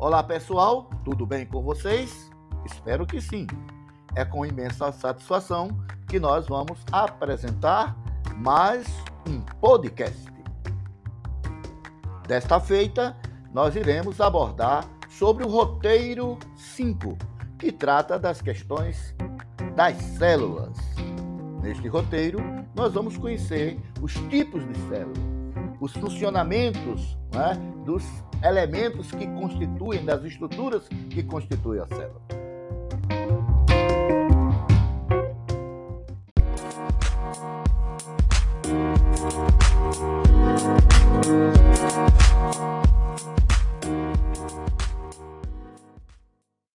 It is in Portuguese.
Olá pessoal, tudo bem com vocês? Espero que sim. É com imensa satisfação que nós vamos apresentar mais um podcast. Desta feita, nós iremos abordar sobre o roteiro 5, que trata das questões das células. Neste roteiro, nós vamos conhecer os tipos de células, os funcionamentos né, dos elementos que constituem, das estruturas que constituem a célula.